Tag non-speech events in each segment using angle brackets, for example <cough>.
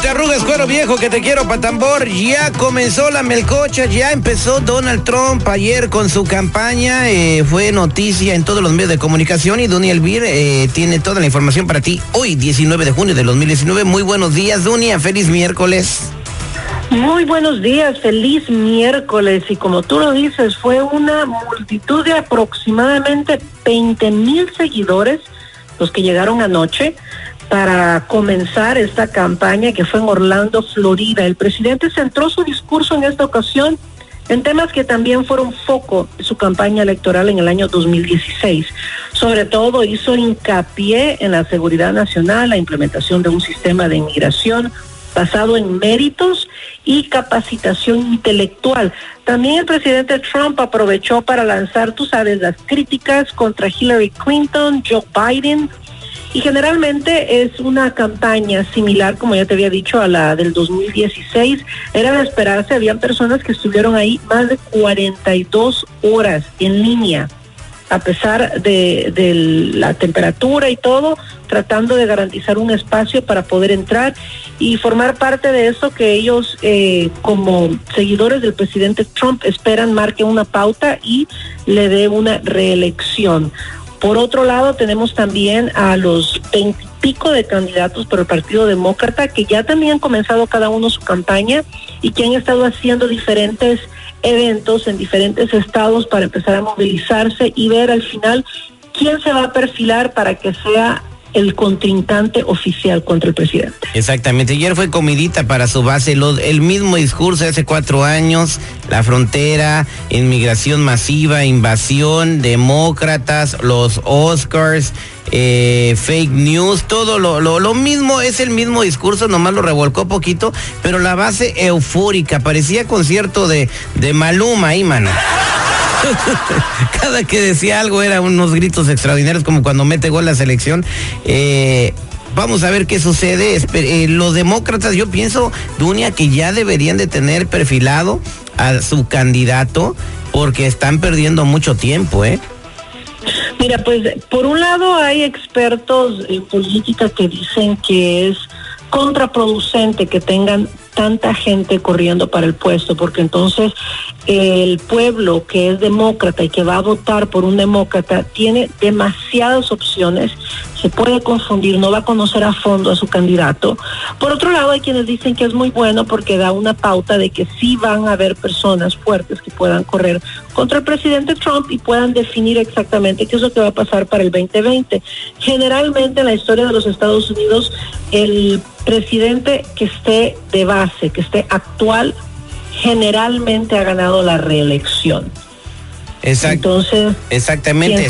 Te arrugues, cuero viejo, que te quiero, patambor. Ya comenzó la melcocha, ya empezó Donald Trump ayer con su campaña. Eh, fue noticia en todos los medios de comunicación y Dunia Elvir eh, tiene toda la información para ti hoy, 19 de junio de 2019. Muy buenos días, Dunia. Feliz miércoles. Muy buenos días, feliz miércoles. Y como tú lo dices, fue una multitud de aproximadamente 20 mil seguidores los que llegaron anoche para comenzar esta campaña que fue en Orlando, Florida. El presidente centró su discurso en esta ocasión en temas que también fueron foco de su campaña electoral en el año 2016. Sobre todo hizo hincapié en la seguridad nacional, la implementación de un sistema de inmigración basado en méritos y capacitación intelectual. También el presidente Trump aprovechó para lanzar, tú sabes, las críticas contra Hillary Clinton, Joe Biden, y generalmente es una campaña similar, como ya te había dicho, a la del 2016. Era de esperarse, habían personas que estuvieron ahí más de 42 horas en línea, a pesar de, la temperatura y todo, tratando de garantizar un espacio para poder entrar y formar parte de eso que ellos, eh, como seguidores del presidente Trump, esperan marque una pauta y le dé una reelección. Por otro lado, tenemos también a los veintipico de candidatos por el Partido Demócrata que ya también han comenzado cada uno su campaña y que han estado haciendo diferentes eventos en diferentes estados para empezar a movilizarse y ver al final quién se va a perfilar para que sea el contrincante oficial contra el presidente. Exactamente. Ayer fue comidita para su base, el mismo discurso de hace cuatro años, la frontera, inmigración masiva, invasión, demócratas, los Oscars, eh, fake news, todo lo, lo, mismo, es el mismo discurso, nomás lo revolcó poquito, pero la base eufórica, parecía concierto de, de Maluma ahí, mano. <laughs> Cada que decía algo era unos gritos extraordinarios, como cuando mete gol la selección. Eh, vamos a ver qué sucede. Eh, los demócratas, yo pienso, Dunia, que ya deberían de tener perfilado a su candidato porque están perdiendo mucho tiempo, ¿eh? Mira, pues por un lado hay expertos en política que dicen que es contraproducente que tengan tanta gente corriendo para el puesto, porque entonces el pueblo que es demócrata y que va a votar por un demócrata tiene demasiadas opciones, se puede confundir, no va a conocer a fondo a su candidato. Por otro lado, hay quienes dicen que es muy bueno porque da una pauta de que sí van a haber personas fuertes que puedan correr contra el presidente Trump y puedan definir exactamente qué es lo que va a pasar para el 2020. Generalmente en la historia de los Estados Unidos, el presidente que esté de base, que esté actual, generalmente ha ganado la reelección. Exacto. Entonces, exactamente,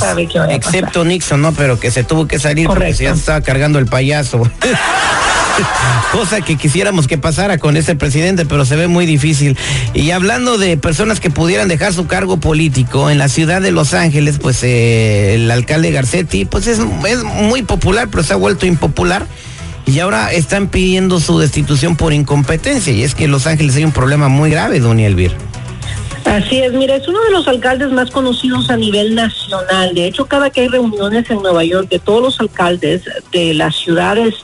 excepto Nixon, ¿no? Pero que se tuvo que salir porque ya estaba cargando el payaso. <laughs> <laughs> Cosa que quisiéramos que pasara con ese presidente, pero se ve muy difícil. Y hablando de personas que pudieran dejar su cargo político, en la ciudad de Los Ángeles, pues eh, el alcalde Garcetti, pues es, es muy popular, pero se ha vuelto impopular y ahora están pidiendo su destitución por incompetencia. Y es que en Los Ángeles hay un problema muy grave, doña Elvir. Así es, mira, es uno de los alcaldes más conocidos a nivel nacional. De hecho, cada que hay reuniones en Nueva York de todos los alcaldes de las ciudades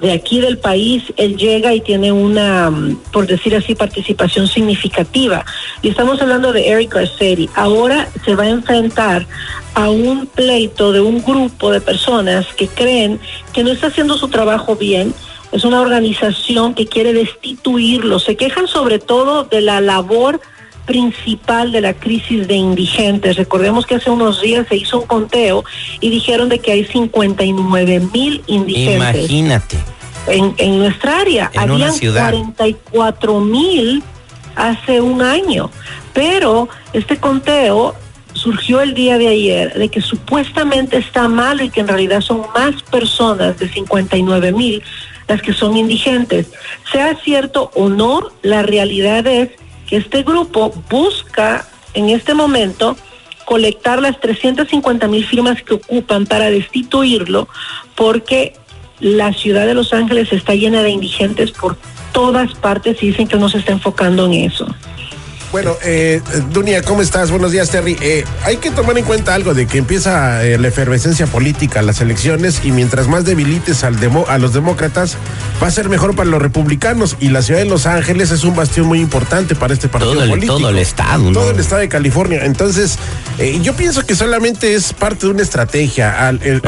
de aquí del país, él llega y tiene una, mm, por decir así, participación significativa. Y estamos hablando de Eric Garcetti. Ahora se va a enfrentar a un pleito de un grupo de personas que creen que no está haciendo su trabajo bien. Es una organización que quiere destituirlo. Se quejan sobre todo de la labor principal de la crisis de indigentes. Recordemos que hace unos días se hizo un conteo y dijeron de que hay 59 mil indigentes. Imagínate. En, en nuestra área había 44 mil hace un año, pero este conteo surgió el día de ayer de que supuestamente está mal y que en realidad son más personas de 59 mil las que son indigentes. Sea cierto o no, la realidad es que este grupo busca en este momento colectar las 350 mil firmas que ocupan para destituirlo porque la ciudad de Los Ángeles está llena de indigentes por todas partes y dicen que no se está enfocando en eso. Bueno, eh, Dunia, ¿cómo estás? Buenos días, Terry. Eh, hay que tomar en cuenta algo de que empieza eh, la efervescencia política, las elecciones, y mientras más debilites al demo, a los demócratas, va a ser mejor para los republicanos. Y la ciudad de Los Ángeles es un bastión muy importante para este partido todo el, político. Todo el estado, ¿no? Todo el estado de California. Entonces, eh, yo pienso que solamente es parte de una estrategia. el,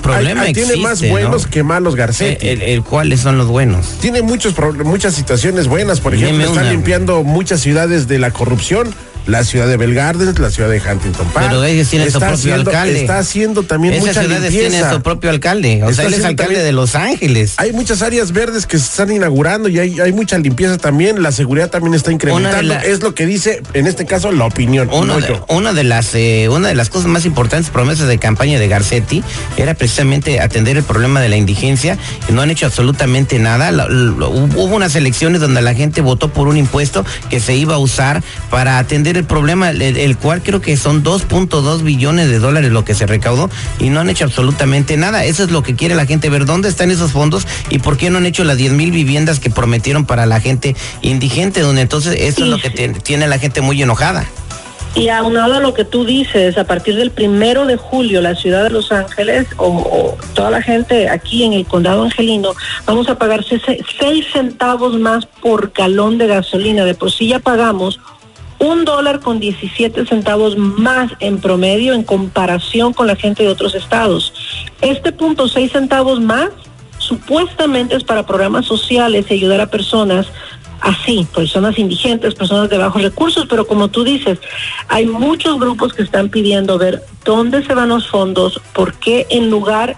problema es Tiene más buenos que malos Garcetti. El, ¿Cuáles son los buenos? Tiene muchos, muchas situaciones buenas. Por ejemplo, están limpiando muchas ciudades de la corrupción la ciudad de Belgarden, la ciudad de Huntington Park. Pero ellos tienen su propio alcalde. Está haciendo también Esas mucha ciudades tienen su propio alcalde. O sea, él es alcalde de Los Ángeles. Hay muchas áreas verdes que se están inaugurando y hay, hay mucha limpieza también. La seguridad también está incrementando. Es lo que dice, en este caso, la opinión. Una, de, una de, las eh, una de las cosas más importantes, promesas de campaña de Garcetti, era precisamente atender el problema de la indigencia. Y no han hecho absolutamente nada. hubo unas elecciones donde la gente votó por un impuesto que se iba a usar para atender el problema, el, cual creo que son 2.2 billones de dólares lo que se recaudó y no han hecho absolutamente nada. Eso es lo que quiere la gente ver, dónde están esos fondos y por qué no han hecho las 10 mil viviendas que prometieron para la gente indigente, donde entonces eso es lo que tiene la gente muy enojada. Y aunado a lo que tú dices, a partir del primero de julio, la ciudad de Los Ángeles o, toda la gente aquí en el condado angelino, vamos a pagar seis centavos más por galón de gasolina. De por sí ya pagamos un dólar con 17 centavos más en promedio en comparación con la gente de otros estados. Este punto seis centavos más supuestamente es para programas sociales y ayudar a personas así, personas indigentes, personas de bajos recursos, pero como tú dices, hay muchos grupos que están pidiendo ver dónde se van los fondos, por qué en lugar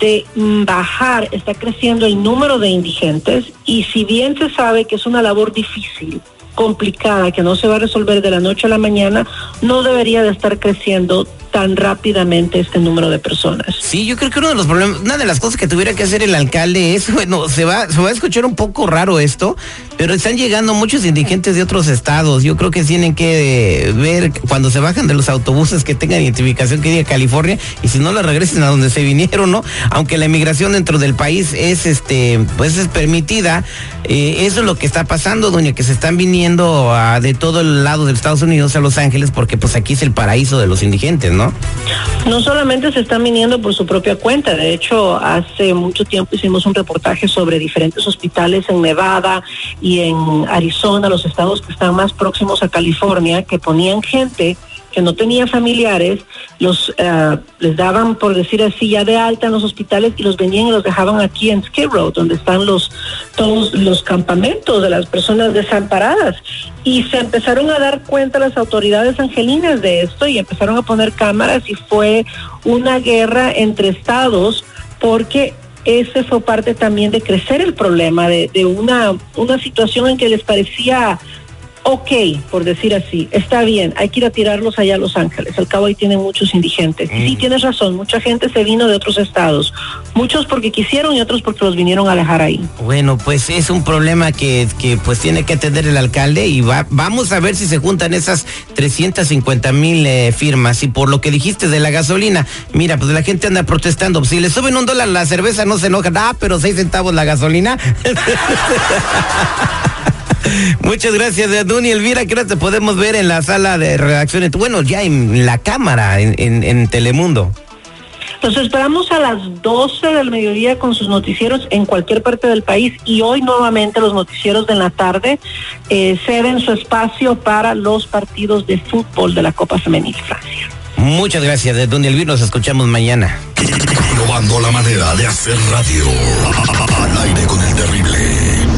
de bajar está creciendo el número de indigentes y si bien se sabe que es una labor difícil, complicada que no se va a resolver de la noche a la mañana, no debería de estar creciendo tan rápidamente este número de personas. Sí, yo creo que uno de los problemas, una de las cosas que tuviera que hacer el alcalde es, <laughs> bueno, se va, se va a escuchar un poco raro esto, pero están llegando muchos indigentes de otros estados. Yo creo que tienen que ver cuando se bajan de los autobuses que tengan identificación que diga California y si no la regresen a donde se vinieron, ¿no? Aunque la inmigración dentro del país es este, pues es permitida, eh, eso es lo que está pasando, doña, que se están viniendo de todo el lado de Estados Unidos a Los Ángeles porque pues aquí es el paraíso de los indigentes, ¿no? ¿No? solamente se están viniendo por su propia cuenta, de hecho, hace mucho tiempo hicimos un reportaje sobre diferentes hospitales en Nevada y en Arizona, los estados que están más próximos a California, que ponían gente que no tenía familiares, los eh, les daban, por decir así, ya de alta en los hospitales y los venían y los dejaban aquí en Skid Row, donde están los todos los campamentos de las personas desamparadas. Y se empezaron a dar cuenta las autoridades angelinas de esto y empezaron a poner cámaras y fue una guerra entre estados porque ese fue parte también de crecer el problema, de, de una, una situación en que les parecía ok, por decir así, está bien, hay que ir a tirarlos allá a Los Ángeles, al cabo ahí tienen muchos indigentes. Sí, mm. tienes razón, mucha gente se vino de otros estados, muchos porque quisieron y otros porque los vinieron a dejar ahí. Bueno, pues es un problema que, que pues tiene que atender el alcalde y va, vamos a ver si se juntan esas 350 mil eh, firmas y por lo que dijiste de la gasolina, mira, pues la gente anda protestando, si le suben un dólar la cerveza no se enoja, ah, pero seis centavos la gasolina. <laughs> Muchas gracias, Duni Elvira. Que ahora te podemos ver en la sala de redacciones. Bueno, ya en la cámara, en, Telemundo. Los esperamos a las 12 del mediodía con sus noticieros en cualquier parte del país y hoy nuevamente los noticieros de la tarde eh, ceden su espacio para los partidos de fútbol de la Copa Femenil Francia. Muchas gracias, de Duni Elvira. Nos escuchamos mañana. Innovando la manera de hacer radio. Al aire con el terrible.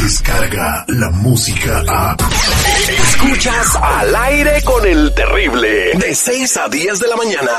Descarga la música a. Escuchas al aire con el terrible. De 6 a 10 de la mañana.